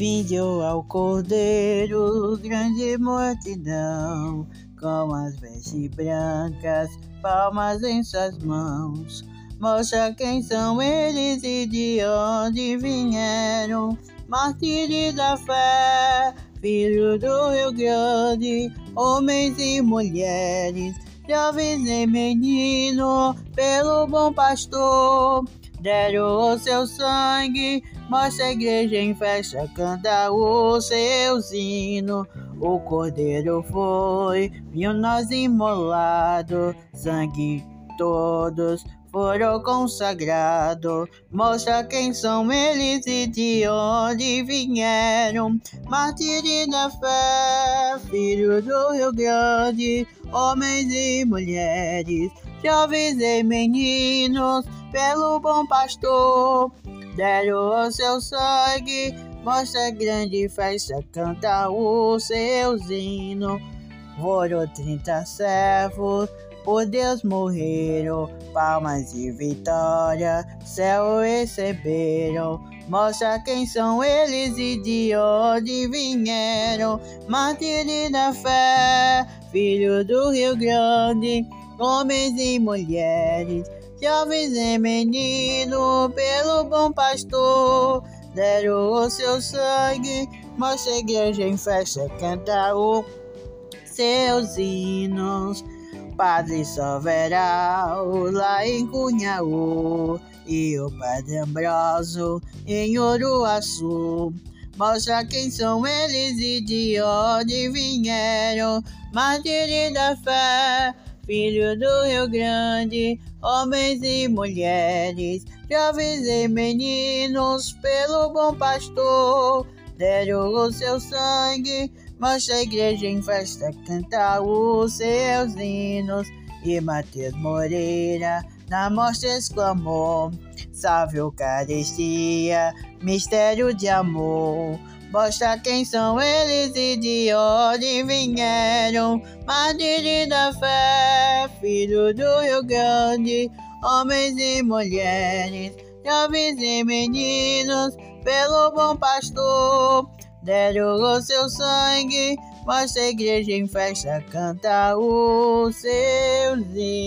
Fingiu ao cordeiro grande multidão, com as vestes brancas, palmas em suas mãos. Mostra quem são eles e de onde vieram, mártires da fé, filho do Rio Grande, homens e mulheres, jovens e meninos, pelo bom pastor deram o seu sangue, mostra a igreja em festa, canta o seu sino. O cordeiro foi, viu nós imolado, sangue todos foram consagrados. Mostra quem são eles e de onde vieram. Mártires da fé, filhos do Rio Grande, homens e mulheres, jovens e meninos pelo bom pastor. Deram o seu sangue, mostra grande festa, canta o seu hino. Foram trinta servos, por Deus morreram, palmas e vitória, céu receberam. Mostra quem são eles e de onde vieram. Mártires da fé, filho do Rio Grande, homens e mulheres jovens e meninos, pelo bom pastor, deram o seu sangue, mostra a igreja em festa, canta os seus hinos. Padre Soveral, lá em Cunhaú, e o Padre Ambroso, em Uruaçu. Mostra quem são eles e de onde vieram, mártires da fé, filho do Rio Grande, homens e mulheres, jovens e meninos, pelo bom pastor, deram o seu sangue, mostra a igreja em festa, canta os seus hinos. E Mateus Moreira na mostra exclamou: Salve Eucaristia, mistério de amor. Mostra quem são eles e de onde vieram. Madre da fé, filho do Rio Grande, homens e mulheres, jovens e meninos, pelo bom pastor, deram o seu sangue. Mostra a igreja em festa, canta os seus hinos.